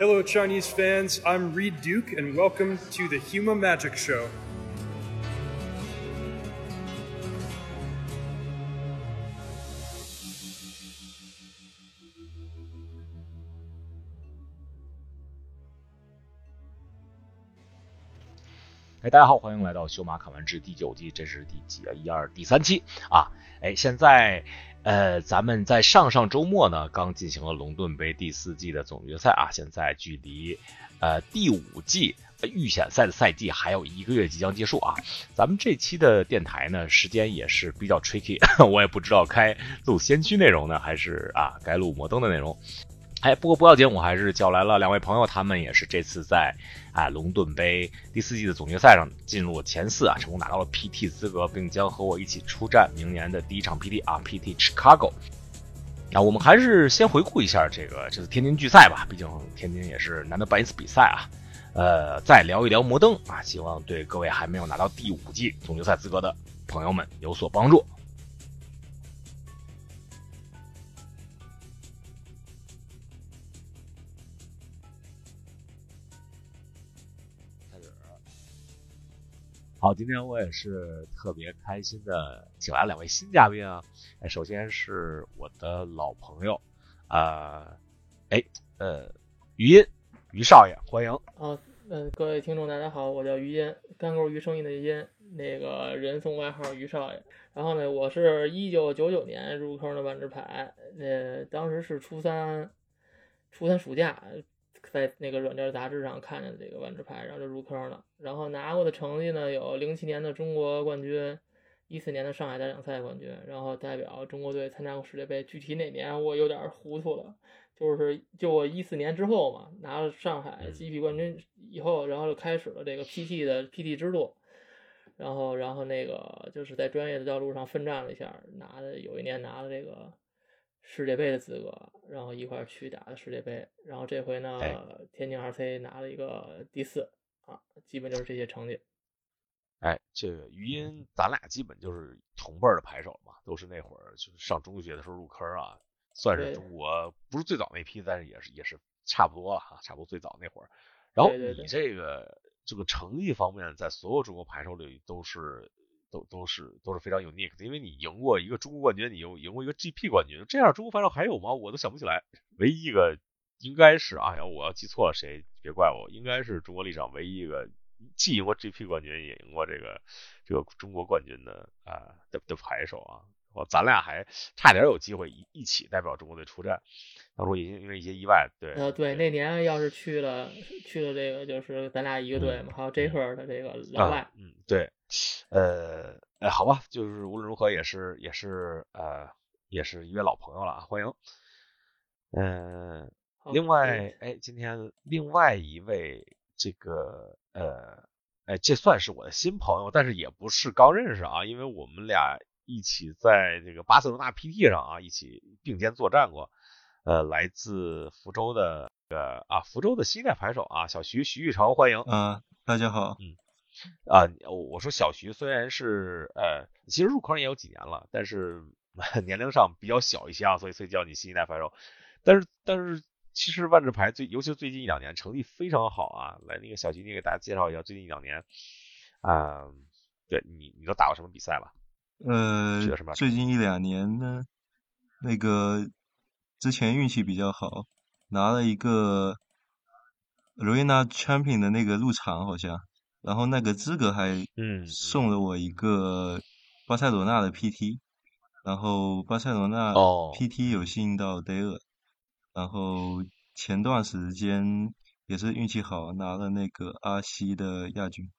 Hello, Chinese fans. I'm Reed Duke, and welcome to the Huma Magic Show. 哎，大家好，欢迎来到《修马看完之》第九季，这是第几啊？一二第三期啊！哎，现在呃，咱们在上上周末呢，刚进行了龙盾杯第四季的总决赛啊，现在距离呃第五季预选赛的赛季还有一个月即将结束啊。咱们这期的电台呢，时间也是比较 tricky，我也不知道该录先驱内容呢，还是啊该录摩登的内容。哎，不过不要紧，我还是叫来了两位朋友，他们也是这次在啊龙盾杯第四季的总决赛上进入了前四啊，成功拿到了 PT 资格，并将和我一起出战明年的第一场 PT 啊 PT Chicago。那我们还是先回顾一下这个这次天津巨赛吧，毕竟天津也是难得办一次比赛啊。呃，再聊一聊摩登啊，希望对各位还没有拿到第五季总决赛资格的朋友们有所帮助。好，今天我也是特别开心的，请来两位新嘉宾啊。首先是我的老朋友，啊，哎，呃，于音，于少爷，欢迎。啊，呃，各位听众大家好，我叫于音，干沟鱼生意的于音，那个人送外号于少爷。然后呢，我是一九九九年入坑的万智牌，呃，当时是初三，初三暑假。在那个软件杂志上看见这个万智牌，然后就入坑了。然后拿过的成绩呢，有零七年的中国冠军，一四年的上海大奖赛冠军，然后代表中国队参加过世界杯。具体哪年我有点糊涂了，就是就我一四年之后嘛，拿了上海 GP 冠军以后，然后就开始了这个 PT 的 PT 之路。然后，然后那个就是在专业的道路上奋战了一下，拿的有一年拿了这个。世界杯的资格，然后一块儿去打的世界杯，然后这回呢，天津 RC 拿了一个第四啊，基本就是这些成绩。哎，这个余音，咱俩基本就是同辈的牌手嘛，都是那会儿就是上中学的时候入坑啊，算是中国不是最早那批，但是也是也是差不多了哈，差不多最早那会儿。然后你这个这个成绩方面，在所有中国牌手里都是。都都是都是非常 unique 的，因为你赢过一个中国冠军，你赢赢过一个 GP 冠军，这样中国牌手还有吗？我都想不起来。唯一一个应该是啊，要我要记错了，谁别怪我，应该是中国历史上唯一一个既赢过 GP 冠军，也赢过这个这个中国冠军的啊的的牌手啊。我咱俩还差点有机会一一起代表中国队出战，当初因因为一些意外，对呃对，那年要是去了去了这个就是咱俩一个队嘛，还有 J 克的这个老外，嗯对。呃，哎，好吧，就是无论如何也是也是呃也是一位老朋友了啊，欢迎。嗯，另外，哎，今天另外一位这个呃，哎，这算是我的新朋友，但是也不是刚认识啊，因为我们俩一起在这个巴塞罗那 PT 上啊一起并肩作战过。呃，来自福州的呃啊福州的新一代牌手啊，小徐徐玉成，欢迎。嗯，大家好。嗯。啊，我说小徐虽然是呃，其实入坑也有几年了，但是 年龄上比较小一些啊，所以所以叫你新一代牌手。但是但是其实万智牌最，尤其是最近一两年成绩非常好啊。来，那个小徐，你给大家介绍一下最近一两年啊，对你你都打过什么比赛了？呃，最近一两年呢，那个之前运气比较好，拿了一个 Arena Champion 的那个入场好像。然后那个资格还送了我一个巴塞罗那的 PT，然后巴塞罗那 PT 有幸到 d 尔，然后前段时间也是运气好拿了那个阿西的亚军。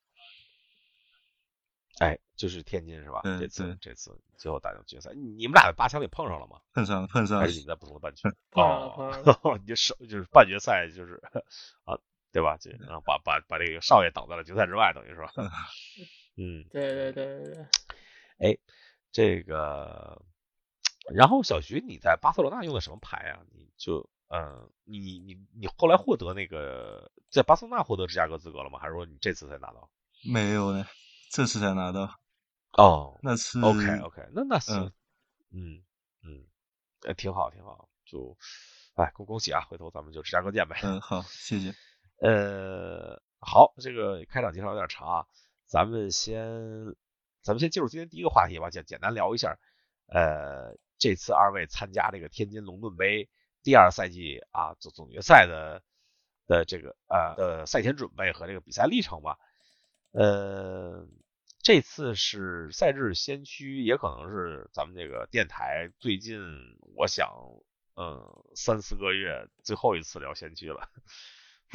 哎，就是天津是吧？这次这次最后打进决赛，你们俩在八强里碰上了吗？碰上了，碰上了。还是你在不同的半区？哦，你就少就是半决赛就是 啊。对吧？就啊，把把把这个少爷挡在了决赛之外，等于是吧？嗯，对对对对对。哎，这个，然后小徐，你在巴塞罗那用的什么牌啊？你就，嗯，你你你后来获得那个在巴塞罗那获得芝加哥资格了吗？还是说你这次才拿到？没有呢，这次才拿到。哦，那是 OK OK，那那行，嗯嗯，呃，挺好挺好，就。哎，恭恭喜啊！回头咱们就芝加哥见呗。嗯，好，谢谢。呃，好，这个开场介绍有点长啊，咱们先，咱们先进入今天第一个话题吧，简简单聊一下，呃，这次二位参加这个天津龙盾杯第二赛季啊总总决赛的的这个呃的赛前准备和这个比赛历程吧。呃，这次是赛制先驱，也可能是咱们这个电台最近，我想。嗯，三四个月最后一次聊先驱了。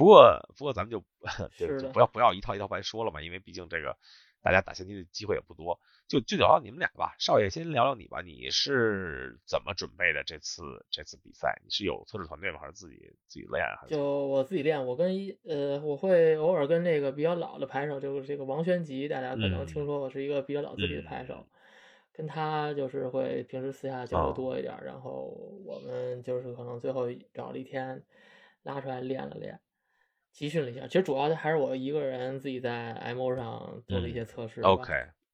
不过，不过咱们就 就不要不要一套一套白说了嘛，因为毕竟这个大家打先驱的机会也不多。就就聊聊你们俩吧，少爷先聊聊你吧，你是怎么准备的这次这次比赛？你是有测试团队吗？还是自己自己练？还是就我自己练？我跟一呃，我会偶尔跟那个比较老的牌手，就是这个王宣吉，大家可能听说过，是一个比较老资历的牌手。跟他就是会平时私下交流多一点，然后我们就是可能最后找了一天拉出来练了练，集训了一下。其实主要的还是我一个人自己在 M O 上做了一些测试。OK，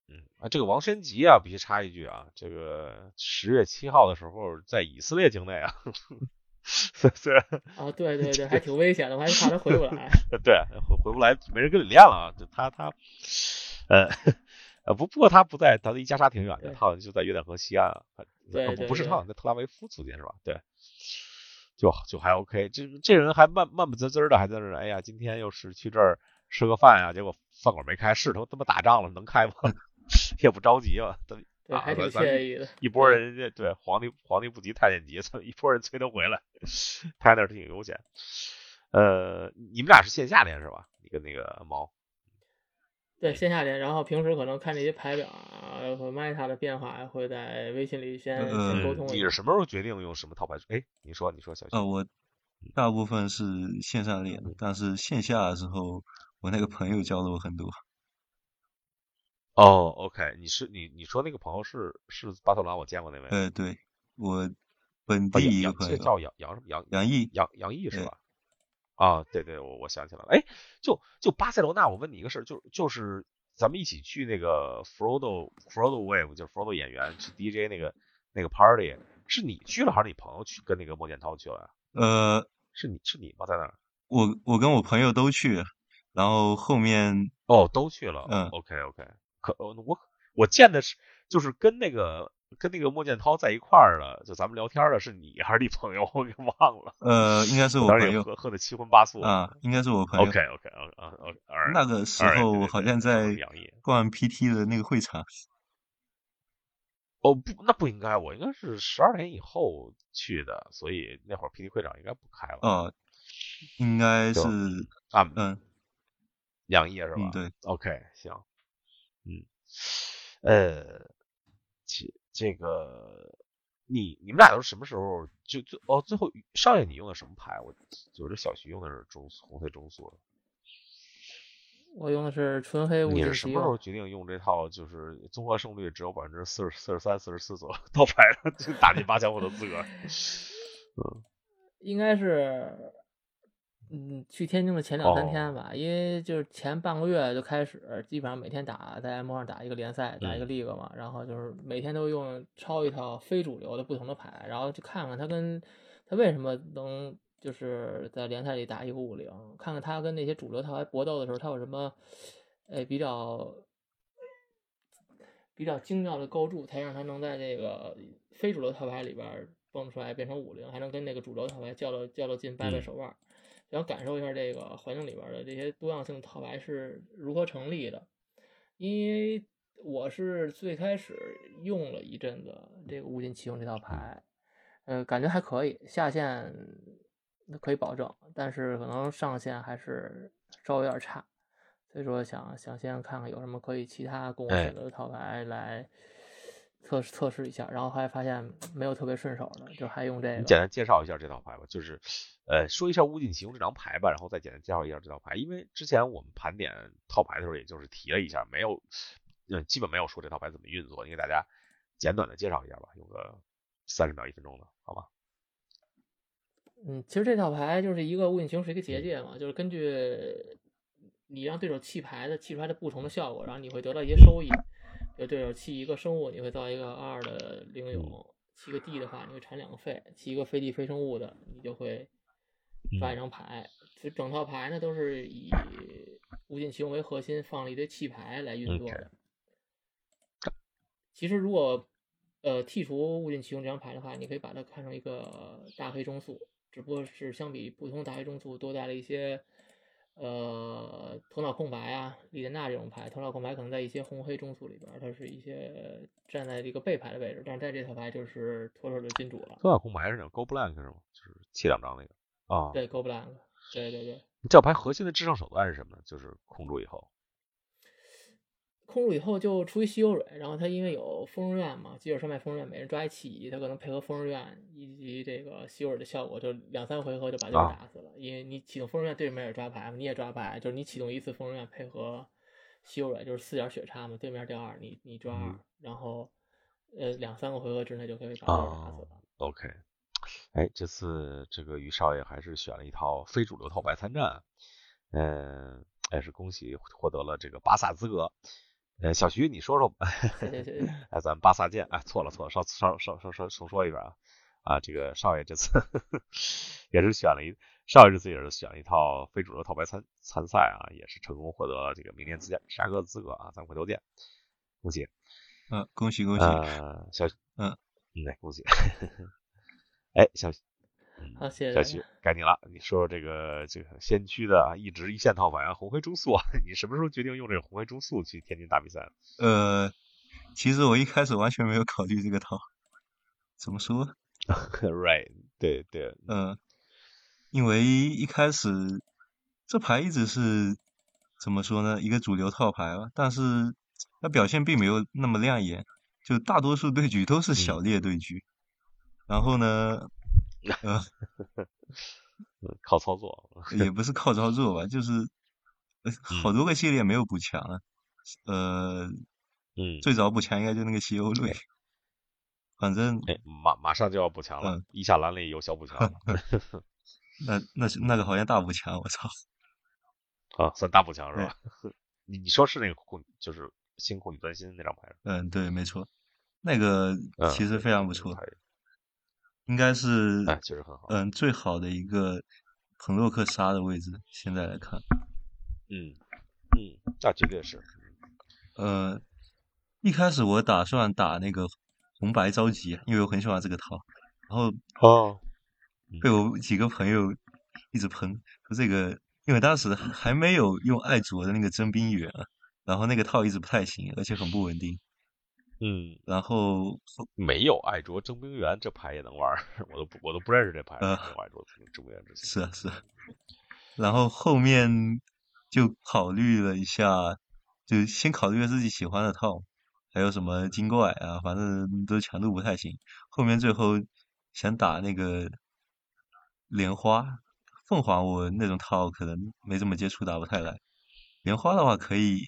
嗯啊，这个王申吉啊，必须插一句啊，这个十月七号的时候在以色列境内啊，虽然啊，对对对，还挺危险的，我还怕他回不来。对，回回不来，没人跟你练了啊，就他他，呃。呃不，不过他不在，他离加沙挺远的，他好像就在约旦河西岸啊。对，不是他好像在特拉维夫附近是吧？对，就就还 OK。这这人还慢慢不滋滋的，还在那哎呀，今天又是去这儿吃个饭呀，结果饭馆没开，是他他妈打仗了，能开吗？也不着急嘛，对，还挺惬意的。一波人家对皇帝皇帝不急太监急，一波人催他回来，他那儿挺悠闲。呃，你们俩是线下练是吧？你跟那个猫。对线下连，然后平时可能看这些排表啊和 Meta 的变化，会在微信里先先沟通。你是什么时候决定用什么套牌？哎，你说，你说，小呃，我大部分是线上练，但是线下的时候，我那个朋友教了我很多。哦，OK，你是你你说那个朋友是是巴特拉，我见过那位。呃，对，我本地一个朋友叫杨杨什么杨杨毅杨杨毅是吧？啊，对对，我我想起来了，哎，就就巴塞罗那，我问你一个事儿，就就是咱们一起去那个 Frodo Frodo Wave，就是 Frodo 演员去 DJ 那个那个 party，是你去了还是你朋友去跟那个莫建涛去了？呃，是你是你吗？在那儿？我我跟我朋友都去，然后后面哦都去了，嗯，OK OK，可我我见的是就是跟那个。跟那个莫剑涛在一块儿的，就咱们聊天的是你还是你朋友？我给忘了。呃，应该是我朋友。喝喝的七荤八素啊，应该是我朋友。OK OK 啊 OK！那个时候好像在逛 PT 的那个会场。哦不，那不应该，我应该是十二点以后去的，所以那会儿 PT 会场应该不开了。哦，应该是啊嗯，杨毅是吧？对，OK 行，嗯呃，其。这个，你你们俩都是什么时候就就哦？最后少爷你用的什么牌？我我这小徐用的是中红黑中速。我用的是纯黑无敌。你是什么时候决定用这套？就是综合胜率只有百分之四十四十三、四十四左右 套牌，就打进八强我的资格。嗯，应该是。嗯，去天津的前两三天吧，因为就是前半个月就开始，基本上每天打在 M 上打一个联赛，打一个 League 嘛，然后就是每天都用抄一套非主流的不同的牌，然后去看看他跟他为什么能就是在联赛里打一个五零，看看他跟那些主流套牌搏斗的时候，他有什么哎比较比较精妙的构筑，才让他能在这个非主流套牌里边蹦出来变成五零，还能跟那个主流套牌较了较了劲掰掰手腕。想感受一下这个环境里边的这些多样性套牌是如何成立的，因为我是最开始用了一阵子这个物尽其用这套牌，呃，感觉还可以，下限可以保证，但是可能上限还是稍微有点差，所以说想想先看看有什么可以其他供我选择的套牌来。测试测试一下，然后还发现没有特别顺手的，就还用这个。你简单介绍一下这套牌吧，就是，呃，说一下物尽其用这张牌吧，然后再简单介绍一下这套牌。因为之前我们盘点套牌的时候，也就是提了一下，没有，呃，基本没有说这套牌怎么运作。你给大家简短的介绍一下吧，用个三十秒一分钟的，好吧？嗯，其实这套牌就是一个物尽其用是一个结界嘛，就是根据你让对手弃牌的弃出来的不同的效果，然后你会得到一些收益。就对手弃一个生物，你会造一个二的灵勇；弃个地的话，你会产两个费；弃一个飞地非生物的，你就会发一张牌。这整套牌呢，都是以无尽奇用为核心，放了一堆弃牌来运作的。其实如果呃剔除无尽奇用这张牌的话，你可以把它看成一个大黑中速，只不过是相比普通大黑中速多带了一些。呃，头脑空白啊，李莲娜这种牌，头脑空白可能在一些红黑中速里边，它是一些站在这个背牌的位置，但是在这套牌就是妥妥的金主了。头脑空白是那种 Go Blank 是吗？就是弃两张那个啊？对，Go Blank，对对对。这牌核心的制胜手段是什么呢？就是控住以后。控住以后就出一稀有蕊，然后他因为有疯人院嘛，基尔山脉疯人院，每人抓一起义，他可能配合疯人院以及这个稀有蕊的效果，就两三回合就把对手打死了。因为你启动疯人院，对面也抓牌嘛，你也抓牌，就是你启动一次疯人院配合稀有蕊，就是四点血差嘛，对面掉二，你你抓二，然后呃两三个回合之内就可以把对手打死了。OK，哎，这次这个于少爷还是选了一套非主流套牌参战，嗯，也是恭喜获得了这个巴萨资格。呃，小徐，你说说吧。哎，咱们巴萨见。哎，错了错了，稍稍稍稍稍重说一遍啊。啊，这个少爷这次 也是选了一，少爷这次也是选了一套非主流套牌参参赛啊，也是成功获得了这个明年芝加芝加哥的资格啊。咱回头见，恭喜。嗯，恭喜恭喜。呃，小嗯嗯，来恭喜。哎，小。好，谢谢小徐，该你了。你说说这个这个先驱的啊一直一线套牌啊，红黑中速啊，你什么时候决定用这个红黑中速去天津打比赛？呃，其实我一开始完全没有考虑这个套，怎么说？Right，对对，嗯，因为一开始这牌一直是怎么说呢？一个主流套牌吧，但是它表现并没有那么亮眼，就大多数对局都是小劣对局，然后呢？嗯，靠操作也不是靠操作吧，就是好多个系列没有补强啊。呃，嗯，最早补强应该就那个西欧瑞，反正哎，马马上就要补强了，一下蓝里有小补强。那那是那个好像大补强，我操！啊，算大补强是吧？你你说是那个控，就是新控女专心那张牌？嗯，对，没错，那个其实非常不错。应该是，哎，确实很好。嗯，最好的一个彭洛克杀的位置，现在来看，嗯嗯，那绝对是。呃，一开始我打算打那个红白着急，因为我很喜欢这个套，然后哦，被我几个朋友一直喷说这个，因为当时还没有用艾卓的那个征兵员，然后那个套一直不太行，而且很不稳定。嗯，然后没有爱卓征兵员这牌也能玩，我都不我都不认识这牌。呃，爱卓征兵员之前是啊是，然后后面就考虑了一下，就先考虑了自己喜欢的套，还有什么精怪啊，反正都强度不太行。后面最后想打那个莲花凤凰，我那种套可能没怎么接触，打不太来。莲花的话可以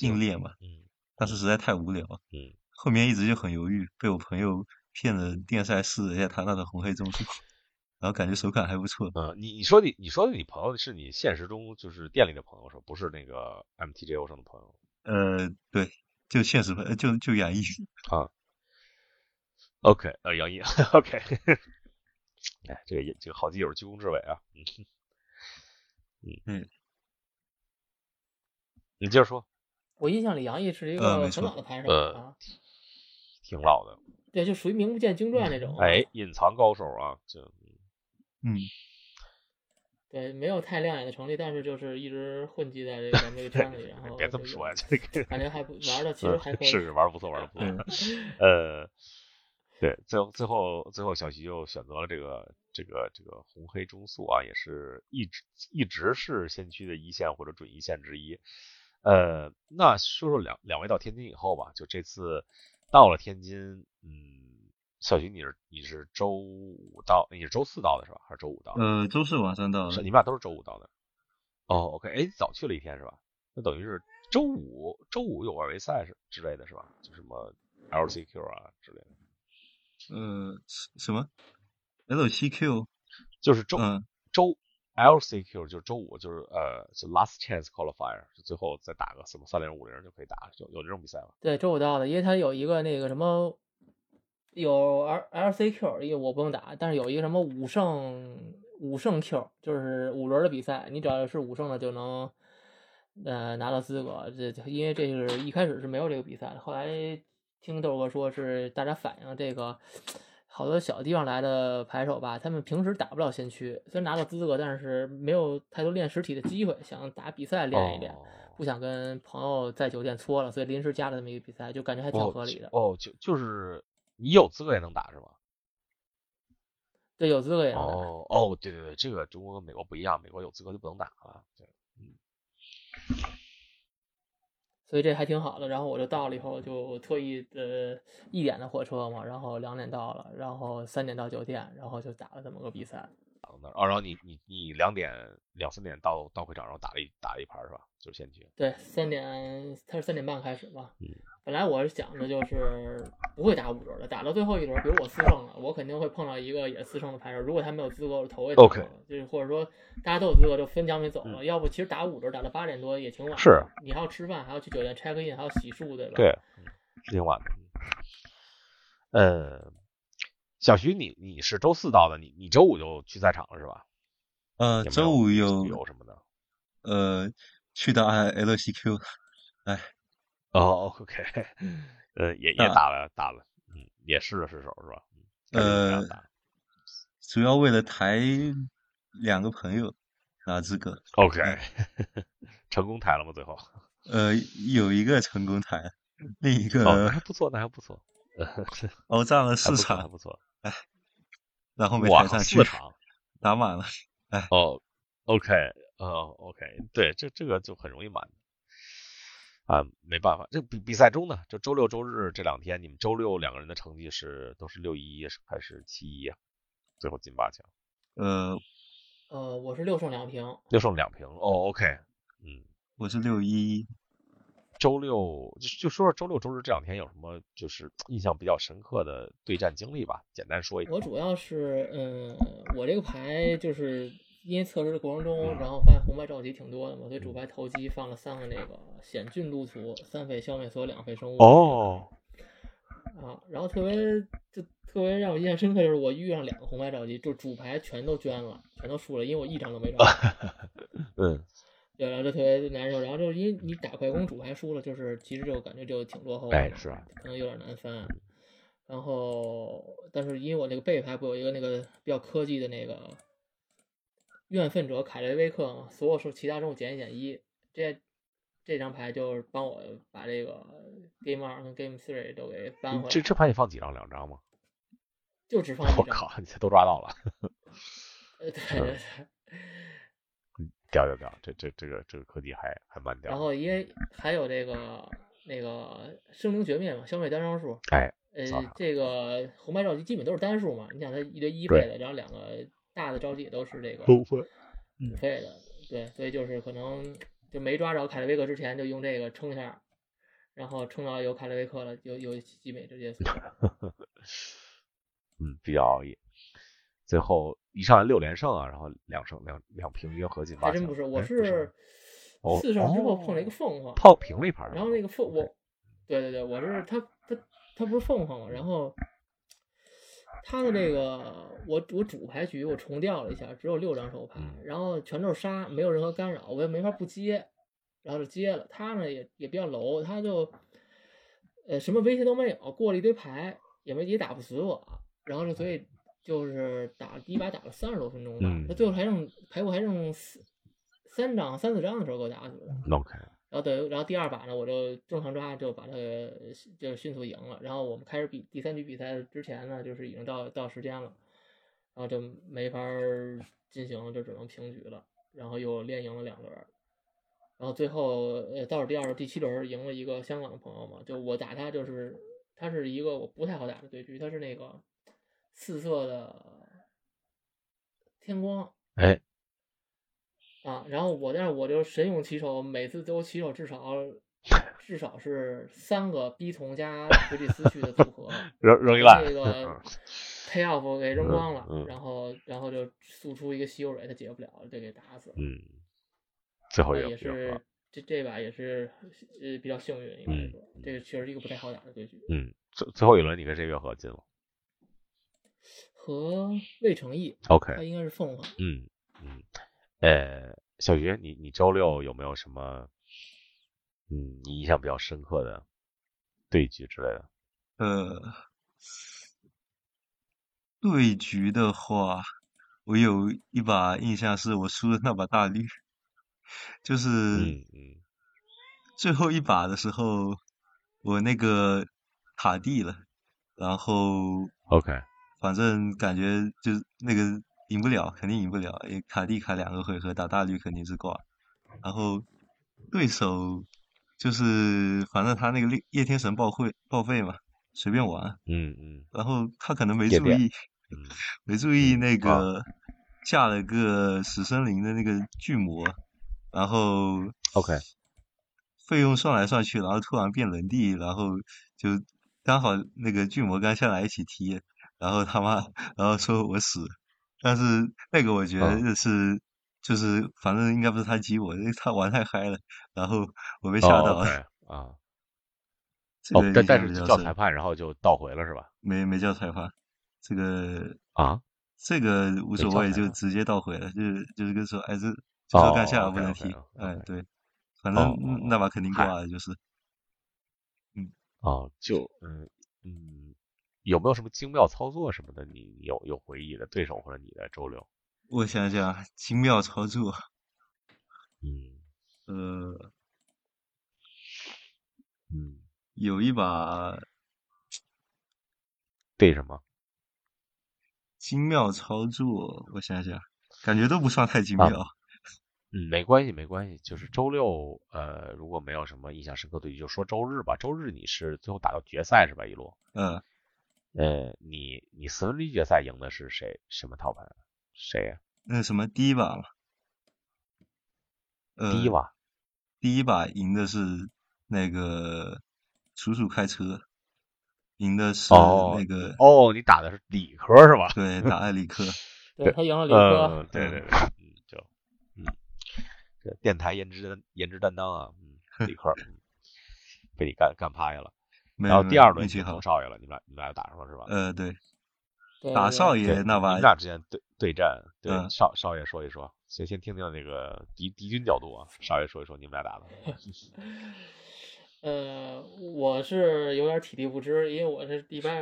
硬练嘛，嗯，但是实在太无聊，嗯。后面一直就很犹豫，被我朋友骗了电赛试了一下他那的红黑中速，然后感觉手感还不错。嗯，你你说你你说的你朋友是你现实中就是店里的朋友是不是那个 MTGO 上的朋友？呃，对，就现实朋，就就杨毅啊。OK，呃，杨毅，OK。哎，这个这个好基友居功至伟啊。嗯嗯嗯，你接着说。我印象里杨毅是一个很老的牌手啊。挺老的，对，就属于名不见经传那种。哎，隐藏高手啊，就，嗯，对，没有太亮眼的成绩，但是就是一直混迹在这咱们这个圈里，然 后别这么说呀，这个感觉还不玩的，其实还可以，是玩的不错，玩的不错。呃，对，最后最后最后，小徐就选择了这个这个这个红黑中速啊，也是一直一直是先驱的一线或者准一线之一。呃，那说说两两位到天津以后吧，就这次。到了天津，嗯，小徐，你是你是周五到，你是周四到的是吧？还是周五到？呃，周四晚上到的。是，你们俩都是周五到的。哦，OK，哎，早去了一天是吧？那等于是周五，周五有外围赛是之类的是吧？就什么 LCQ 啊之类的。呃，什么 LCQ？就是周嗯周。LCQ 就是周五，就是呃，就 Last Chance Qualifier，就最后再打个什么三零五零就可以打，就有这种比赛吗？对，周五到的，因为它有一个那个什么有 L L C Q，因为我不用打，但是有一个什么五胜五胜 Q，就是五轮的比赛，你只要是五胜的就能呃拿到资格。这因为这是一开始是没有这个比赛的，后来听豆哥说是大家反映这个好多小地方来的牌手吧，他们平时打不了先驱，虽然拿到资格，但是没有太多练实体的机会，想打比赛练一练。不想跟朋友在酒店搓了，所以临时加了这么一个比赛，就感觉还挺合理的。哦，就就是你有资格也能打是吗？对，有资格也能打。哦哦，对对对，这个中国跟美国不一样，美国有资格就不能打了。对，嗯。所以这还挺好的。然后我就到了以后，就特意呃一点的火车嘛，然后两点到了，然后三点到酒店，然后就打了这么个比赛。哦，然后你你你两点两三点到到会场，然后打了一打了一盘是吧？就是先去。对，三点他是三点半开始嘛。嗯。本来我是想着就是不会打五轮的，打到最后一轮，比如我四胜了，我肯定会碰到一个也四胜的牌手。如果他没有资格，我投也投 OK。就是或者说大家都有资格，就分奖品走了。要不其实打五轮打到八点多也挺晚。是。你还要吃饭，还要去酒店 check in，还要洗漱，对吧？对，是挺晚的。呃，小徐，你你是周四到的，你你周五就去赛场了是吧？呃，周五有有什么的？呃，去的 L C Q，哎，哦，OK，呃，也也打了打了，嗯，也试了试手是吧？呃，主要为了抬两个朋友拿资格，OK，成功抬了吗？最后？呃，有一个成功抬，另一个哦还不错，那还不错，哦，占了四场，还不错，哎，然后没抬上去，四场打满了。哎哦，OK，呃，OK，对，这这个就很容易满啊，没办法。这比比赛中呢，就周六周日这两天，你们周六两个人的成绩是都是六一一还是七一啊？最后进八强。呃呃，我是六胜两平。六胜两平，哦，OK，嗯，我是六一。周六就就说说周六周日这两天有什么就是印象比较深刻的对战经历吧，简单说一下。我主要是嗯，我这个牌就是因为测试的过程中，然后发现红白召集挺多的嘛，所以主牌投机放了三个那个险峻路途，三费消灭所有两费生物。哦。啊，然后特别就特别让我印象深刻就是我遇上两个红白召集，就主牌全都捐了，全都输了，因为我一张都没抓。嗯。对，然后就特别难受，然后就是因为你打快攻主牌输了，就是其实就感觉就挺落后的，是可能有点难翻。然后，但是因为我那个背牌不有一个那个比较科技的那个怨愤者凯雷威克嘛，所有是其他生物减一减一，这这张牌就是帮我把这个 Game 二跟 Game Three 都给翻回来。这这牌你放几张？两张吗？就只 放一张。我靠，你都抓到了。呃，对对对。屌屌屌！这这这个这个科技还还蛮屌。然后因为还有这个那个生灵绝灭嘛，消灭单双数。哎，呃，这个红白召集基本都是单数嘛。你想它一堆一费的，然后两个大的召集也都是这个五费的，对，所以就是可能就没抓着凯勒维克之前就用这个撑一下，然后撑到有凯勒维克了，有有几美直接死。嗯，比较熬夜。最后一上来六连胜啊，然后两胜两两平约合进八强。还真不是，我是四胜之后碰了一个凤凰，套平了一盘。然后那个凤我，对对对，我是他他他不是凤凰嘛，然后他的那个我我主牌局我重调了一下，只有六张手牌，然后全都是杀，没有任何干扰，我也没法不接，然后就接了。他呢也也比较楼，他就呃什么威胁都没有，过了一堆牌也没也打不死我，然后就所以。就是打第一把打了三十多分钟吧，他最后还剩排骨还剩四三张三四张的时候给我打死的。OK。然后等，然后第二把呢，我就正常抓就把他就迅速赢了。然后我们开始比第三局比赛之前呢，就是已经到到时间了，然后就没法进行，就只能平局了。然后又连赢了两轮，然后最后呃倒数第二第七轮赢了一个香港的朋友嘛，就我打他就是他是一个我不太好打的对局，他是那个。四色的天光，哎，啊，然后我但是我就神勇骑手，每次都骑手至少 至少是三个 B 从加弗里斯去的组合，扔扔一烂，这个 pay off 给扔光了，然后然后就速出一个稀有蕊，他解不了，就给打死了。嗯，最后也是这这把也是呃比较幸运，应该说这个确实一个不太好打的对局。嗯，最最后一轮你跟谁约合进了？和魏成义。OK，他应该是凤凰。嗯嗯，呃，小鱼，你你周六有没有什么嗯你印象比较深刻的对局之类的？呃，对局的话，我有一把印象是我输的那把大绿，就是嗯嗯最后一把的时候，我那个卡地了，然后，OK，反正感觉就那个赢不了，肯定赢不了，因为卡地卡两个回合打大绿肯定是挂，然后对手就是反正他那个叶叶天神报会报废嘛，随便玩，嗯嗯。然后他可能没注意，嗯没注意那啊个下了个死森林的那个巨魔，然后，OK，费用算来算去，然后突然变人地，然后就刚好那个巨魔刚下来一起踢，然后他妈，然后说我死，但是那个我觉嗯得是、就是反正应该不是他激我，因为他玩太嗨了，然后我被吓哦到了啊，这个哦，但但是叫裁。判，然后就倒回了是吧？没没叫裁判，这个啊，这个无所谓，就直接倒回了，就是就是跟说，哎，这就说干下哦不能踢哎对，反哦正哦那把肯定嗨挂了，就是。嗯。哦，就嗯。嗯，有没有什么精妙操作什么的？你你有有回忆的对手或者你的周六？我想想，精妙操作，嗯呃，嗯，有一把对什么？精妙操作，我想想，感觉都不算太精啊妙。嗯，没关系，没关系。就是周六，呃，如果没有什么印象深刻对局，就说周日吧。周日你是最后打到决赛是吧？一路，嗯，呃，你你四分之一决赛赢的是谁？什么套牌？谁呀、那什么第一把了，呃，第一把第一把赢的是那个楚楚开车，赢的是哦那个、哦，你打的是理科是吧？对打的理科，对他赢了理科，嗯，对对对，嗯，就嗯，这电台颜值担颜值担当啊，嗯，理科，嗯，被你干干趴下了。然后没有第二轮你少爷了，你们俩你们俩打上了是吧？呃，对，打少对爷那把你们俩之间对对战，对嗯少少爷说一说，先先听听那个敌敌军角度啊，少爷说一说你们俩打的，呃，我是有点体力不支，因为我是礼拜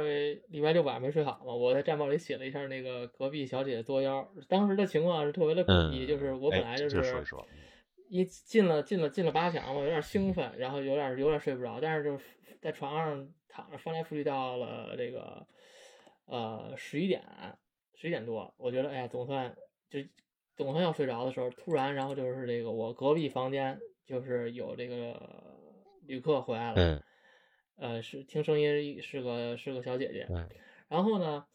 礼拜六晚上没睡好嘛，我在战报里写了一下那个隔壁小姐姐作妖，当时的情况是特别的诡异，嗯，就是我本来哎就是这说一说，一进了进了进了八强，我有点兴奋，然后有点有点睡不着，但是就是在床上躺着翻来覆去到了这个呃十一点十一点多，我觉得哎呀总算就总算要睡着的时候，突然然后就是这个我隔壁房间就是有这个旅客回来了，嗯。呃是听声音是个是个小姐姐，嗯。然后呢，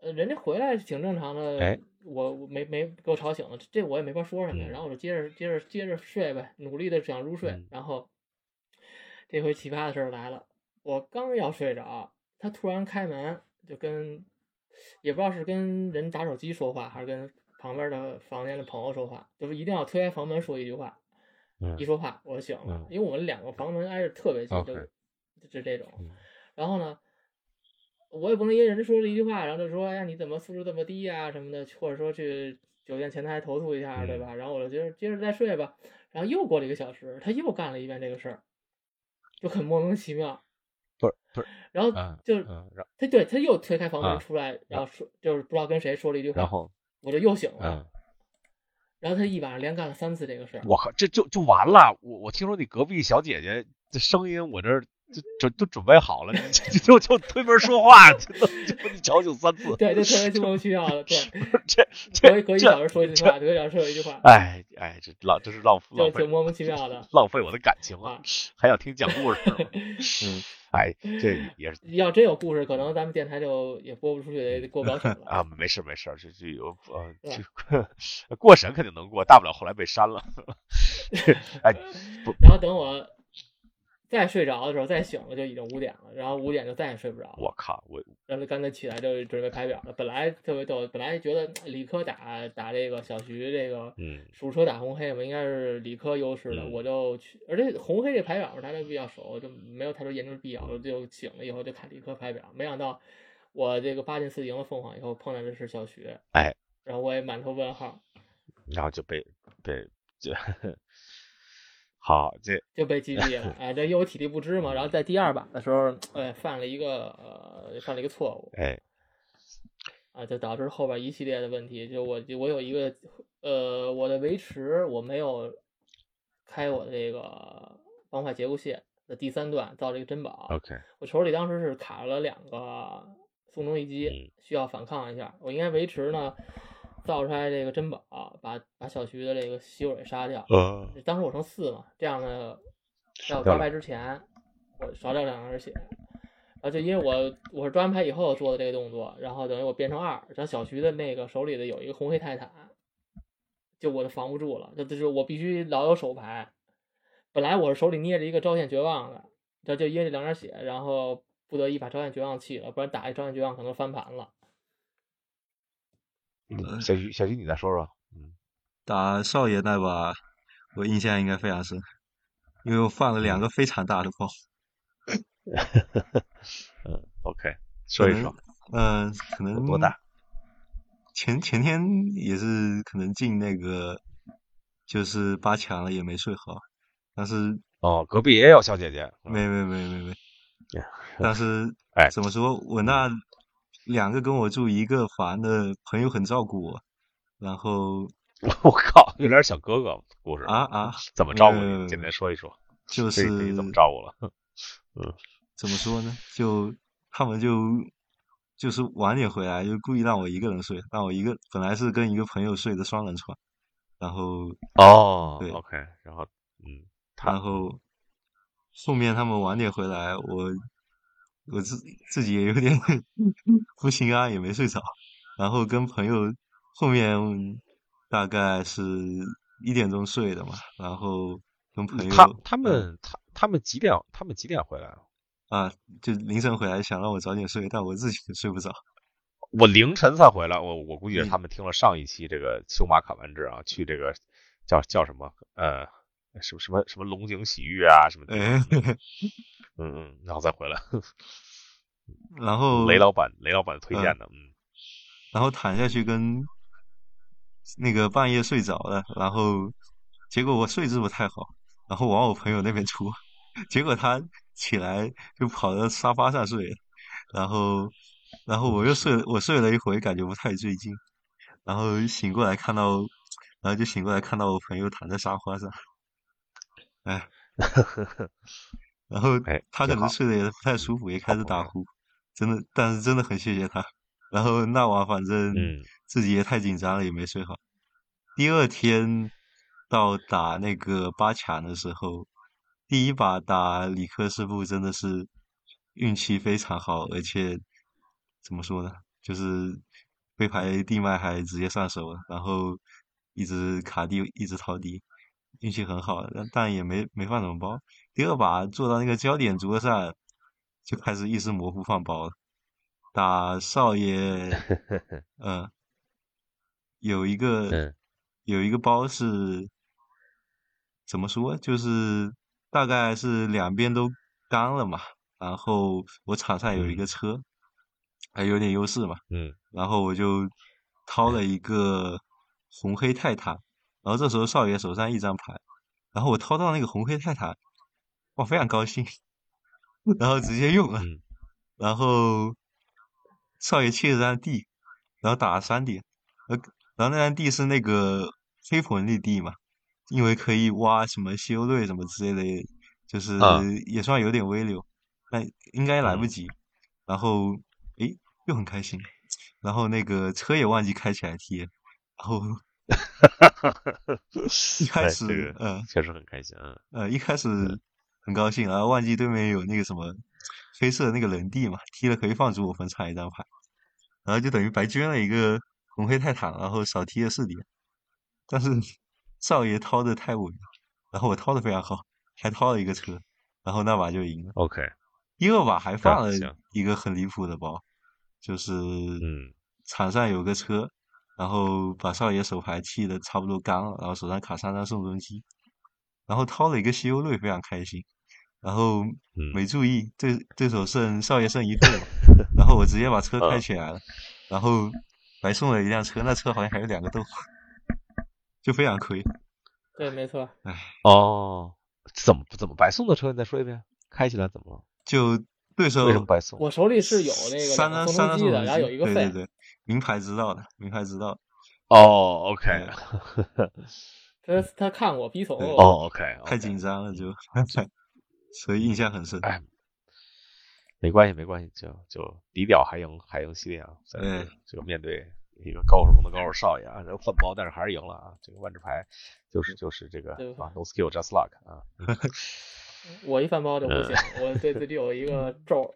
呃，人家回来挺正常的，哎我我没没给我吵醒了，这我也没法说什么，嗯。然后我就接着接着接着睡呗，努力的想入睡，嗯。然后这回奇葩的事儿来了，我刚要睡着，他突然开门，就跟也不知道是跟人打手机说话，还是跟旁边的房间的朋友说话，就是一定要推开房门说一句话，嗯。一说话我就醒了，嗯。因为我们两个房门挨着特别近，就就就这种。嗯。然后呢，我也不能因为人家说了一句话，然后就说哎呀你怎么素质这么低呀、什么的，或者说去酒店前台投诉一下，对嗯吧？然后我就接着接着再睡吧。然后又过了一个小时，他又干了一遍这个事儿，就很莫名其妙。不是不是，然后嗯就他对他又推开房啊门出来，然后说就是不知道跟谁说了一句话，然后我就又醒了。嗯，然后他一晚上连干了三次这个事儿。我靠，这就就完了，我我听说你隔壁小姐姐这声音，我这儿就准都准备好了，你 就就就推门说话，就就就把你吵醒三次，对，就特别莫名其妙的，对，这隔一隔一这小时说一句话，隔一小时说一句话，哎哎，这浪这是浪就浪费挺莫名其妙的。浪费我的感情啊啊！还想听讲故事吗？嗯，哎，这也是要真有故事，可能咱们电台就也播不出去，得过不了审了啊，。没事没事，这这有呃过审肯定能过，大不了后来被删了。哎，不然后等我再睡着的时候，再醒了就已经五点了，然后五点就再也睡不着。我靠，我然后刚才起来就准备排表了。本来特别逗，本来觉得理科打打这个小徐这个嗯数车打红黑嘛，应该是理科优势的，嗯我就去，而且红黑这排表大家比较熟，就没有太多研究必要，就醒了以后就看理科排表。没想到我这个八进四赢了凤凰以后，碰到的是小徐，哎，然后我也满头问号，然后就被被就。好，这就被击毙了。哎，这因为我体力不支嘛，然后在第二把的时候，哎，犯了一个呃，犯了一个错误，哎，啊，就导致后边一系列的问题。就我，我有一个呃，我的维持我没有开我的这个方块结构线的第三段造这个珍宝。OK，我手里当时是卡了两个宋中一击，需要反抗一下。我应该维持呢。造出来这个珍宝，把把小徐的这个媳妇给杀掉。呃，当时我剩四嘛，这样呢，在我抓牌之前，我少掉两根血。然后就因为我我是抓完牌以后做的这个动作，然后等于我变成二，然后小徐的那个手里的有一个红黑泰坦，就我就防不住了，就就是我必须老有手牌。本来我是手里捏着一个招线绝望的，这就因为这两点血，然后不得已把招线绝望弃了，不然打一招线绝望可能翻盘了。小徐，小徐，你再说说。嗯，打少爷那把，我印象应该非常深，因为我放了两个非常大的炮。嗯，OK，说一说。嗯，可能多大？前前天也是可能进那个，就是八强了，也没睡好。但是哦，隔壁也有小姐姐。没没没没没。但是哎，怎么说我那？两个跟我住一个房的朋友很照顾我，然后 我靠，有点小哥哥故事啊啊，怎么照顾你？简单说一说，就是怎么照顾了？嗯，怎么说呢？就他们就就是晚点回来，就故意让我一个人睡，让我一个本来是跟一个朋友睡的双人床，然后哦，对，OK，然后嗯，然后后面他们晚点回来，我。我自自己也有点不行啊，也没睡着，然后跟朋友后面大概是一点钟睡的嘛，然后跟朋友他他们他他们几点他们几点回来啊？就凌晨回来，想让我早点睡，但我自己睡不着。我凌晨才回来，我我估计是他们听了上一期这个修马卡完治啊，去这个叫叫什么呃什么什么什么龙井洗浴啊什么的。嗯嗯，然后再回来，然后雷老板雷老板推荐的，嗯，然后躺下去跟那个半夜睡着了，然后结果我睡姿不太好，然后往我朋友那边戳，结果他起来就跑到沙发上睡，然后然后我又睡我睡了一会，感觉不太对劲，然后醒过来看到，然后就醒过来看到我朋友躺在沙发上，哎。然后他可能睡得也不太舒服，也开始打呼，真的，但是真的很谢谢他。然后那晚反正自己也太紧张了，也没睡好。第二天到打那个八强的时候，第一把打李克师傅真的是运气非常好，而且怎么说呢，就是被牌地脉还直接上手了，然后一直卡地，一直逃地。运气很好，但但也没没放什么包。第二把坐到那个焦点桌上，就开始意识模糊放包了。打少爷，嗯，有一个有一个包是怎么说？就是大概是两边都干了嘛。然后我场上有一个车，还有点优势嘛。嗯。然后我就掏了一个红黑泰坦。然后这时候少爷手上一张牌，然后我掏到那个红黑泰坦，哇，非常高兴，然后直接用了，然后少爷切了张地，然后打了三点，呃，然后那张地是那个黑魂力地嘛，因为可以挖什么修队什么之类的，就是也算有点微流，但应该来不及，然后诶又很开心，然后那个车也忘记开起来贴，然后。哈哈哈！一开始，嗯，确实很开心，嗯，呃，一开始很高兴，然后忘记对面有那个什么黑色那个人地嘛，踢了可以放逐我分差一张牌，然后就等于白捐了一个红黑泰坦，然后少踢了四点。但是 少爷掏的太稳了，然后我掏的非常好，还掏了一个车，然后那把就赢了。OK，第二把还放了一个很离谱的包，就是嗯，场上有个车。然后把少爷手牌气的差不多干了，然后手上卡三张宋仲基，然后掏了一个西欧瑞，非常开心。然后没注意，对对手剩少爷剩一对了，然后我直接把车开起来了，然后白送了一辆车，那车好像还有两个豆，就非常亏。对，没错。唉，哦，怎么怎么白送的车？你再说一遍，开起来怎么了？就对手为什么白送？我手里是有那个三张三张机的，然后有一个对对对，名牌知道的，名牌知道。哦，OK。他他看过逼怂。哦，OK。太紧张了就，所以印象很深。哎，没关系没关系，就就低调还赢还赢系列啊。嗯，这个面对。一个高手中的高手少爷啊，这换包，但是还是赢了啊！这个万智牌就是就是这个啊，no skill just luck 啊。我一翻包就不行，我对自己有一个咒，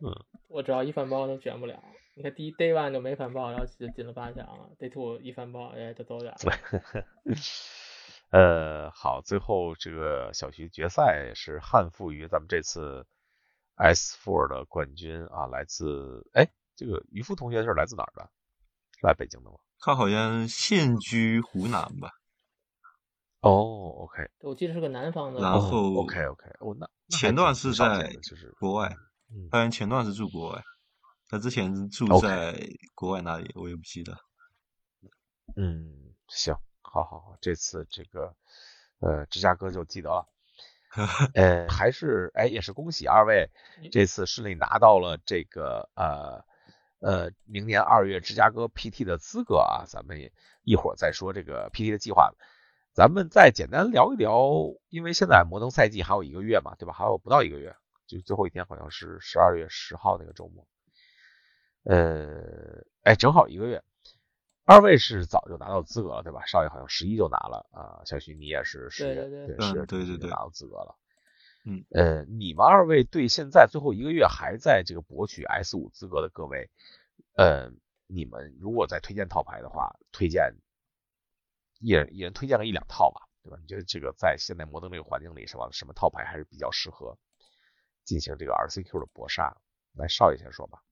我只要一翻包都卷不了。你看第一 day one 就没翻包，然后就进了八强了；day two 一翻包，哎，就走远了。呃，好，最后这个小徐决赛是汉服于咱们这次 S four 的冠军啊，来自哎，这个渔夫同学是来自哪儿的？来北京的吗？他好像现居湖南吧。哦，OK，我记得是个南方的。然后，OK，OK，哦，那前段是在就是国外，好像前段是住国外，他之前住在国外哪里我也不记得。嗯，行，好好好，这次这个呃芝加哥就记得了。呃，还是哎，也是恭喜二位这次顺利拿到了这个呃。呃，明年二月芝加哥 PT 的资格啊，咱们也一会儿再说这个 PT 的计划。咱们再简单聊一聊，因为现在摩登赛季还有一个月嘛，对吧？还有不到一个月，就最后一天好像是十二月十号那个周末。呃，哎，正好一个月。二位是早就拿到资格了，对吧？少爷好像十一就拿了啊，小徐你也是十月，对十月对对对拿到资格了。嗯，呃，你们二位对现在最后一个月还在这个博取 S 五资格的各位，呃，你们如果再推荐套牌的话，推荐一人一人推荐个一两套吧，对吧？你觉得这个在现在摩登这个环境里，什么什么套牌还是比较适合进行这个 RCQ 的搏杀？来，少爷先说吧。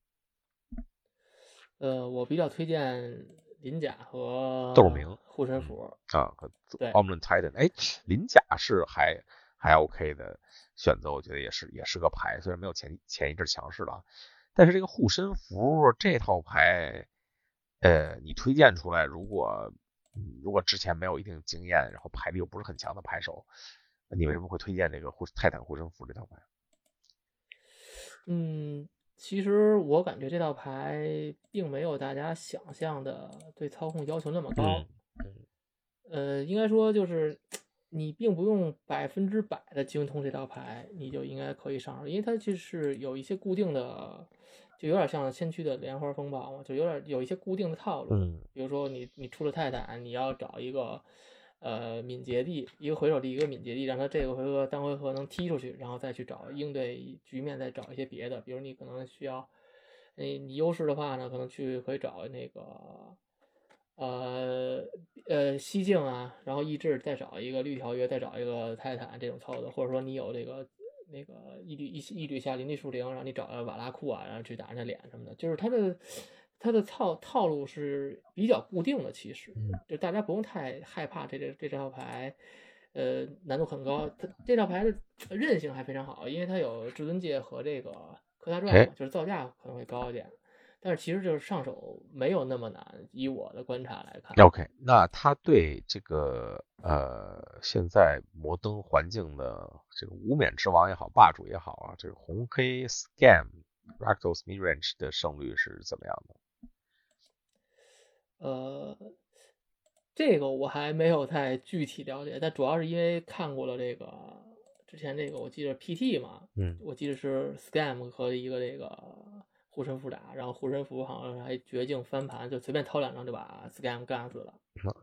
呃，我比较推荐鳞甲和豆明护身符啊，和对 Omni Titan。哎，鳞甲是还。还 OK 的选择，我觉得也是也是个牌，虽然没有前前一阵强势了，但是这个护身符这套牌，呃，你推荐出来，如果如果之前没有一定经验，然后牌力又不是很强的牌手，你为什么会推荐这个护泰坦护身符这套牌？嗯，其实我感觉这套牌并没有大家想象的对操控要求那么高，嗯呃，应该说就是。你并不用百分之百的精通这套牌，你就应该可以上手，因为它就是有一些固定的，就有点像先驱的莲花风暴嘛，就有点有一些固定的套路。嗯，比如说你你出了泰坦，你要找一个呃敏捷地，一个回手地，一个敏捷地，让他这个回合单回合能踢出去，然后再去找应对局面，再找一些别的，比如你可能需要，你你优势的话呢，可能去可以找那个。呃呃，西境啊，然后意志再找一个绿条约，再找一个泰坦这种操作，或者说你有这个那个一缕一一缕下林地树灵，让你找到瓦拉库啊，然后去打人家脸什么的，就是他的他的套套路是比较固定的，其实就大家不用太害怕这这这套牌，呃，难度很高，它这套牌的韧性还非常好，因为它有至尊戒和这个科大传，就是造价可能会高一点。但是其实就是上手没有那么难，以我的观察来看。OK，那他对这个呃现在摩登环境的这个无冕之王也好，霸主也好啊，这个红黑 Scam Rakdos Midrange 的胜率是怎么样的？呃，这个我还没有太具体了解，但主要是因为看过了这个之前这个，我记得 PT 嘛，嗯，我记得是 Scam 和一个这个。护身符打，然后护身符好像还绝境翻盘，就随便掏两张就把 Scam 干死了。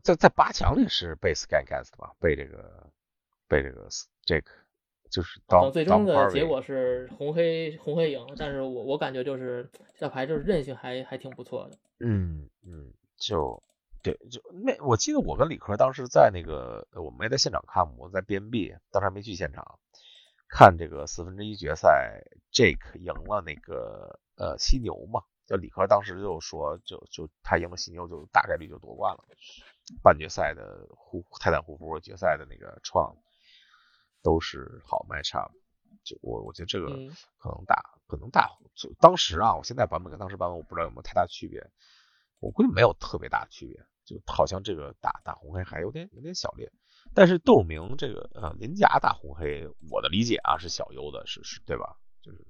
在在八强里是被 Scam 干死的吧？被这个被这个这个就是当最终的结果是红黑红黑赢，但是我我感觉就是这牌就是韧性还还挺不错的。嗯嗯，就对就那我记得我跟李科当时在那个我没在现场看，我在 BNB，当时还没去现场看这个四分之一决赛，Jake 赢了那个。呃，犀牛嘛，就李科当时就说，就就他赢了犀牛，就大概率就夺冠了。半决赛的护泰坦护肤，决赛的那个创都是好 matchup。就我我觉得这个可能打可能大就当时啊，我现在版本跟当时版本我不知道有没有太大区别，我估计没有特别大的区别，就好像这个打打红黑还有点有点小劣，但是豆明这个呃鳞甲打红黑，我的理解啊是小优的，是是对吧？就是。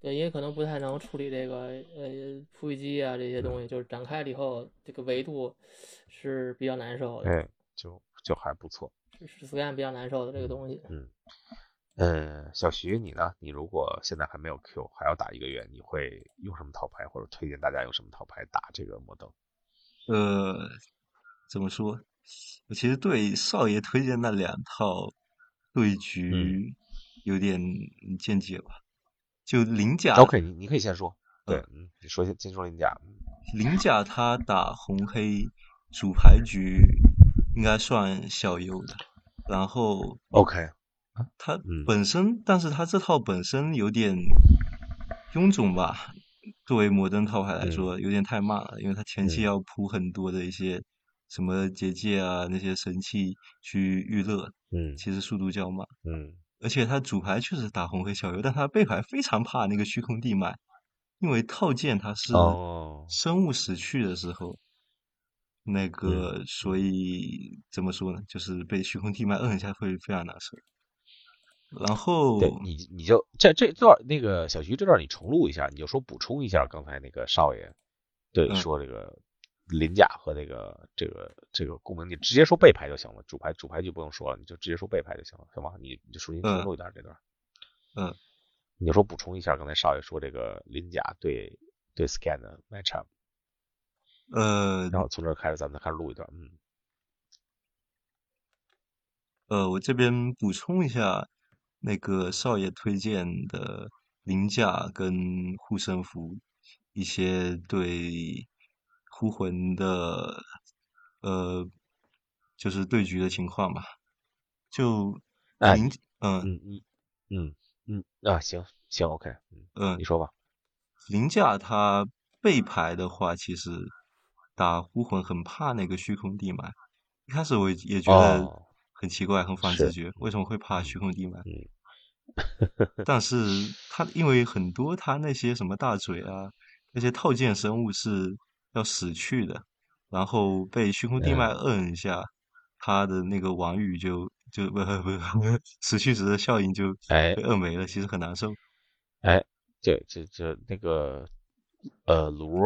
对，也可能不太能处理这个呃复育机啊这些东西，就是展开了以后，这个维度是比较难受的。哎，就就还不错，是 scan 比较难受的这个东西。嗯，呃，小徐你呢？你如果现在还没有 Q，还要打一个月，你会用什么套牌，或者推荐大家用什么套牌打这个摩登？呃，怎么说？我其实对少爷推荐那两套对局有点见解吧。就鳞甲，OK，你你可以先说，对，嗯，你说先先说鳞甲。鳞甲他打红黑主牌局应该算小优的，然后 OK，他本身，但是他这套本身有点臃肿吧，作为摩登套牌来说有点太慢了，因为他前期要铺很多的一些什么结界啊那些神器去预热，嗯，其实速度较慢，嗯。而且他主牌确实打红黑小游，但他背牌非常怕那个虚空地脉，因为套件它是生物死去的时候，那个所以怎么说呢？就是被虚空地脉摁一下会非常难受。然后你你就这这段那个小徐这段你重录一下，你就说补充一下刚才那个少爷对说这个。鳞甲和那个这个这个共鸣，你直接说背牌就行了，主牌主牌就不用说了，你就直接说背牌就行了，行吗？你你就重新重录一段这段，嗯，你就说补充一下刚才少爷说这个鳞甲对对 scan 的 matchup，呃，然后从这开始咱们再开始录一段，嗯，呃，我这边补充一下那个少爷推荐的鳞甲跟护身符一些对。孤魂的，呃，就是对局的情况吧。就林，嗯嗯嗯嗯啊，行行，OK，嗯，你说吧。凌驾他背牌的话，其实打孤魂很怕那个虚空地埋。一开始我也觉得很奇怪，很反直觉，为什么会怕虚空地脉？但是他因为很多他那些什么大嘴啊，那些套件生物是。要死去的，然后被虚空地脉摁一下，他的那个王语就就不不不死去时的效应就被摁没了，其实很难受。哎，对这这那个呃炉，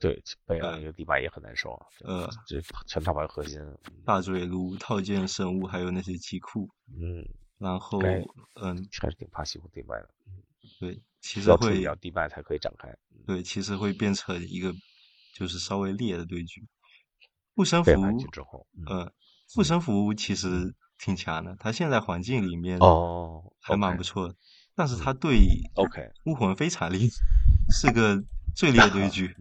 对被那个地脉也很难受啊。呃，这全套牌核心，大嘴炉套件生物还有那些机库，嗯，然后嗯，还是挺怕虚空地脉的。对，其实会要地脉才可以展开。对，其实会变成一个。就是稍微劣的对局，护身符嗯，护身符其实挺强的，他现在环境里面哦还蛮不错的，但是他对 OK 巫魂非常厉害，是个最劣对局。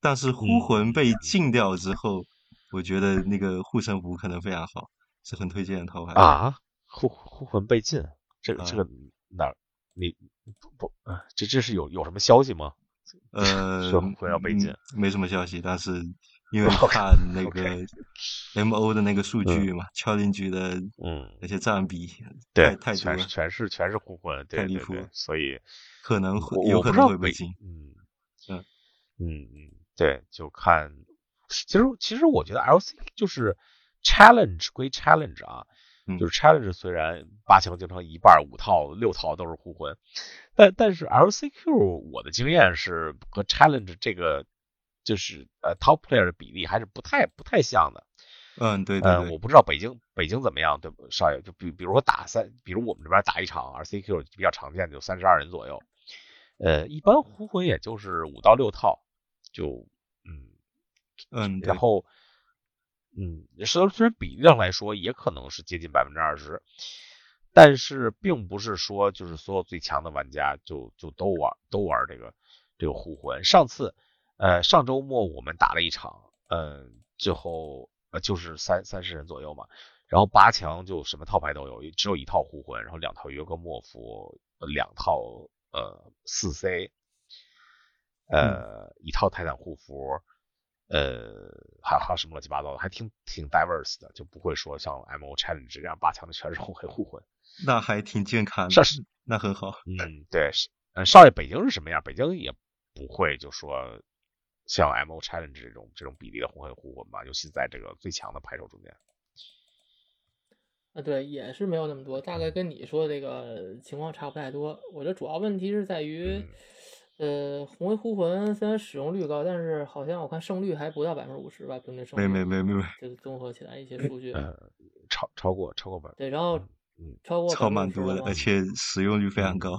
但是呼魂被禁掉之后，我觉得那个护身符可能非常好，是很推荐的套牌啊。护护魂被禁，这个这个哪你不不啊？这这是有有什么消息吗？呃，会要被禁，没什么消息，但是因为看那个 M O 的那个数据嘛，敲进去的嗯那些占比，对，太多了，全是全是互混，太离谱，所以可能会有可能会被禁，嗯嗯嗯嗯，对，就看，其实其实我觉得 L C 就是 challenge 归 challenge 啊。就是 challenge 虽然八强经常一半五套六套都是互混，但但是 LCQ 我的经验是和 challenge 这个就是呃 top player 的比例还是不太不太像的。嗯，对对。嗯，我不知道北京北京怎么样，对不少爷就比比如说打三，比如我们这边打一场 LCQ 比较常见的就三十二人左右，呃，一般互混也就是五到六套，就嗯嗯，然后。嗯，虽虽然比例上来说也可能是接近百分之二十，但是并不是说就是所有最强的玩家就就都玩都玩这个这个护魂。上次呃上周末我们打了一场，嗯，最后呃就是三三十人左右嘛，然后八强就什么套牌都有，只有一套护魂，然后两套约格莫夫，两套呃四 C，呃一套泰坦护符。呃，还还有什么乱七八糟的，还挺挺 diverse 的，就不会说像 M O Challenge 这样八强的全是红黑互混。那还挺健康的，是那很好。嗯，对，是，嗯，少爷，北京是什么样？北京也不会就说像 M O Challenge 这种这种比例的红黑互混吧，尤其在这个最强的牌手中间。啊，对，也是没有那么多，大概跟你说的这个情况差不太多。我觉得主要问题是在于。呃，红黑呼魂虽然使用率高，但是好像我看胜率还不到百分之五十吧，平均胜率。没没没没没。就是综合起来一些数据，呃，超超过超过百。对，然后嗯，超过超蛮多的，而且使用率非常高。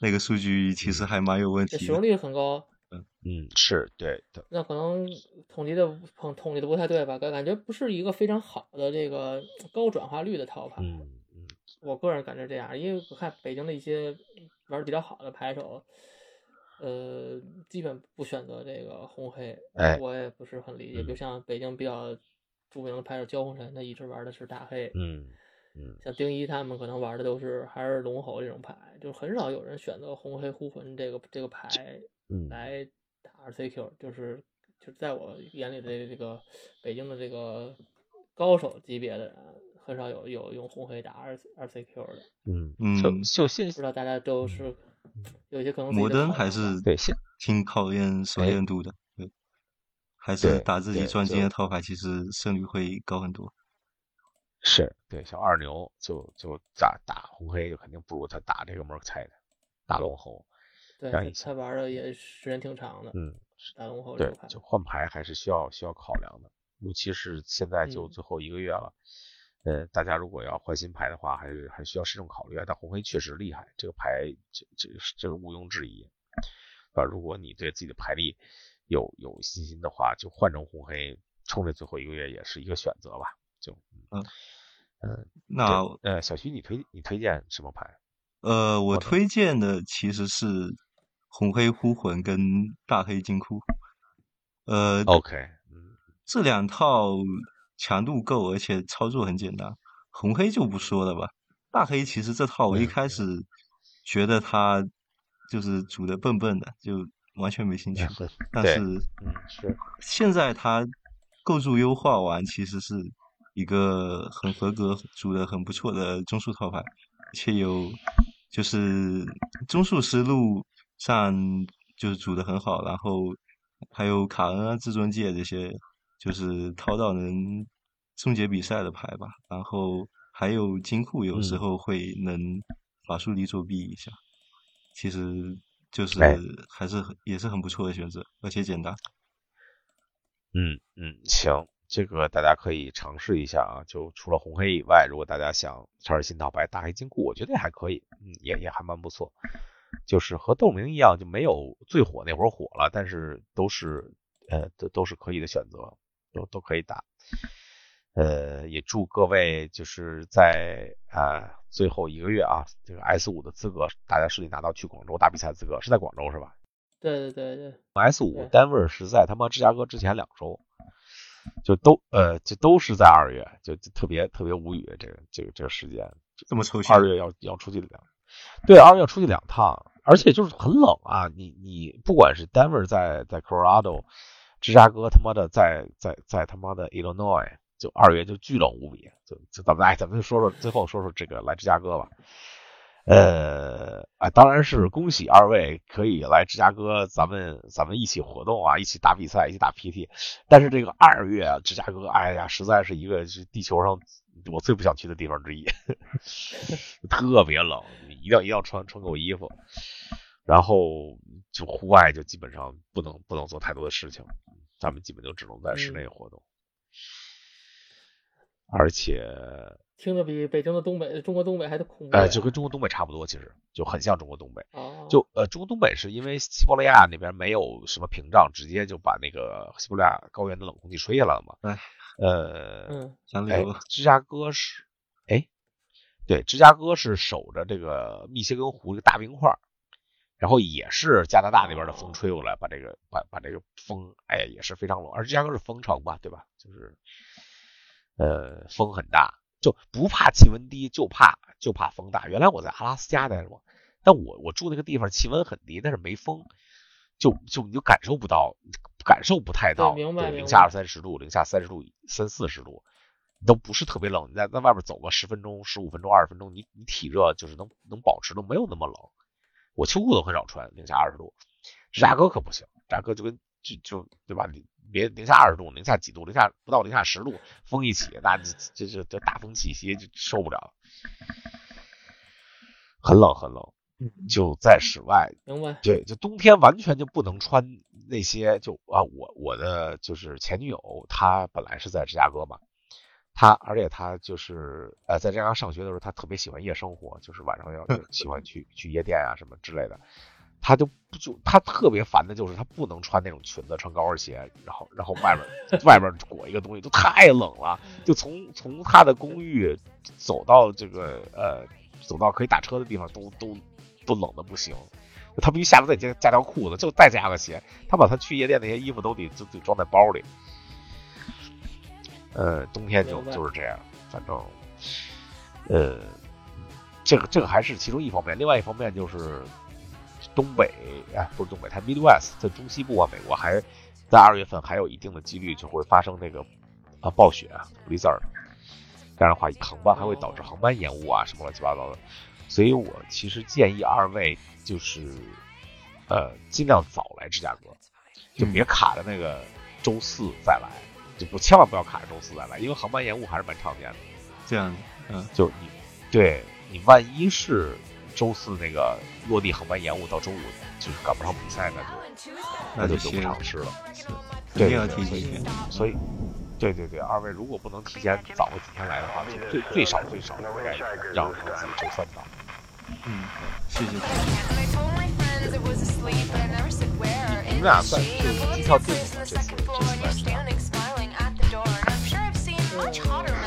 那个数据其实还蛮有问题。使用率很高。嗯嗯，是对的。那可能统计的统统计的不太对吧？感感觉不是一个非常好的这个高转化率的套牌。嗯嗯。我个人感觉这样，因为我看北京的一些玩的比较好的牌手。呃，基本不选择这个红黑，我也不是很理解。就像北京比较著名的牌手焦红尘，他一直玩的是大黑。嗯嗯，像丁一他们可能玩的都是还是龙猴这种牌，就很少有人选择红黑呼魂这个这个牌来打 RCQ，。就是就在我眼里的这个北京的这个高手级别的人，很少有有用红黑打二二 CQ 的。嗯嗯，就就现不知道大家都是。有些可能摩登还是对，挺考验熟练度的，对，还是打自己专精的套牌，其实胜率会高很多。是对，像二牛就就打打红黑，就肯定不如他打这个摩尔菜的大龙猴。对，他玩的也时间挺长的。嗯，大龙猴对，就换牌还是需要需要考量的，尤其是现在就最后一个月了。呃，大家如果要换新牌的话，还是还需要慎重考虑啊。但红黑确实厉害，这个牌这这这个毋庸置疑，啊。如果你对自己的牌力有有信心的话，就换成红黑，冲这最后一个月也是一个选择吧。就嗯嗯，那呃，小徐，你推你推荐什么牌？呃，我推荐的其实是红黑呼魂跟大黑金库。呃，OK，嗯，这两套。强度够，而且操作很简单。红黑就不说了吧，大黑其实这套我一开始觉得他就是组的笨笨的，就完全没兴趣。但是，嗯，是现在他构筑优化完，其实是一个很合格、组的很不错的中速套牌，且有就是中速思路上就是组的很好，然后还有卡恩啊、至尊戒这些。就是掏到能终结比赛的牌吧，然后还有金库，有时候会能法术力作弊一下。其实就是还是也是很不错的选择，而且简单。嗯嗯，行，这个大家可以尝试一下啊。就除了红黑以外，如果大家想尝试新套牌大黑金库，我觉得也还可以，嗯，也也还蛮不错。就是和斗名一样，就没有最火那会儿火了，但是都是呃都都是可以的选择。都都可以打，呃，也祝各位就是在啊最后一个月啊，这个 S 五的资格，大家顺利拿到去广州打比赛资格，是在广州是吧？对对对对，S 五单位是在他妈芝加哥之前两周，就都呃就都是在二月，就特别特别无语，这个这个这个时间这么抽二月要要出去两，对，二月要出去两趟，而且就是很冷啊，你你不管是 Denver 在在 Colorado。芝加哥他妈的在在在他妈的 Illinois，就二月就巨冷无比，就就咱们哎，咱们就说说最后说说这个来芝加哥吧。呃，哎，当然是恭喜二位可以来芝加哥，咱们咱们一起活动啊，一起打比赛，一起打 PT。但是这个二月芝加哥，哎呀，实在是一个地球上我最不想去的地方之一，特别冷，一定要一定要穿穿够衣服。然后就户外就基本上不能不能做太多的事情，咱们基本就只能在室内活动。而且听着比北京的东北、中国东北还得恐怖。哎，就跟中国东北差不多，其实就很像中国东北。就呃，中国东北是因为西伯利亚那边没有什么屏障，直接就把那个西伯利亚高原的冷空气吹下来了嘛。哎，呃，嗯，哎，芝加哥是，哎，对，芝加哥是守着这个密歇根湖这个大冰块。然后也是加拿大那边的风吹过来，把这个把把这个风，哎，也是非常冷。而芝加哥是风城吧，对吧？就是，呃，风很大，就不怕气温低，就怕就怕风大。原来我在阿拉斯加待过，但我我住那个地方气温很低，但是没风，就就你就感受不到感受不太到，明白零下二三十度，零下三十度、三四十度，都不是特别冷。你在在外边走个十分钟、十五分钟、二十分钟，你你体热就是能能保持的没有那么冷。我秋裤都很少穿，零下二十度。芝加哥可不行，芝加哥就跟就就对吧？你别零下二十度，零下几度，零下不到零下十度，风一起，那这这这大风气息就受不了，很冷很冷。就在室外，明白？对，就冬天完全就不能穿那些，就啊，我我的就是前女友，她本来是在芝加哥嘛，她而且他就是呃在芝加哥上学的时候，他特别喜欢夜生活，就是晚上要喜欢去去夜店啊什么之类的，他就不就他特别烦的就是他不能穿那种裙子，穿高跟鞋，然后然后外面外面裹一个东西，就太冷了，就从从他的公寓走到这个呃走到可以打车的地方都都。都冷的不行，他必须下楼再加加条裤子，就再加个鞋。他把他去夜店那些衣服都得就得装在包里。呃，冬天就就是这样，反正，呃，这个这个还是其中一方面。另外一方面就是东北，哎，不是东北，它 Midwest 在中西部啊，美国还在二月份还有一定的几率就会发生那个啊暴雪、blizzard。这样的话，航班还会导致航班延误啊，什么乱七八糟的。所以我其实建议二位就是，呃，尽量早来芝加哥，就别卡着那个周四再来，就不千万不要卡着周四再来，因为航班延误还是蛮常见的。这样，嗯，就你，对你万一是周四那个落地航班延误到周五，就是赶不上比赛，那就那就得不偿失了。是，一定要提前一天。所以。对对对，二位如果不能提前早个几天来的话，最最少最少应该让自己周三到。嗯，谢谢。你们俩算就机票订了这次这次来是吧？to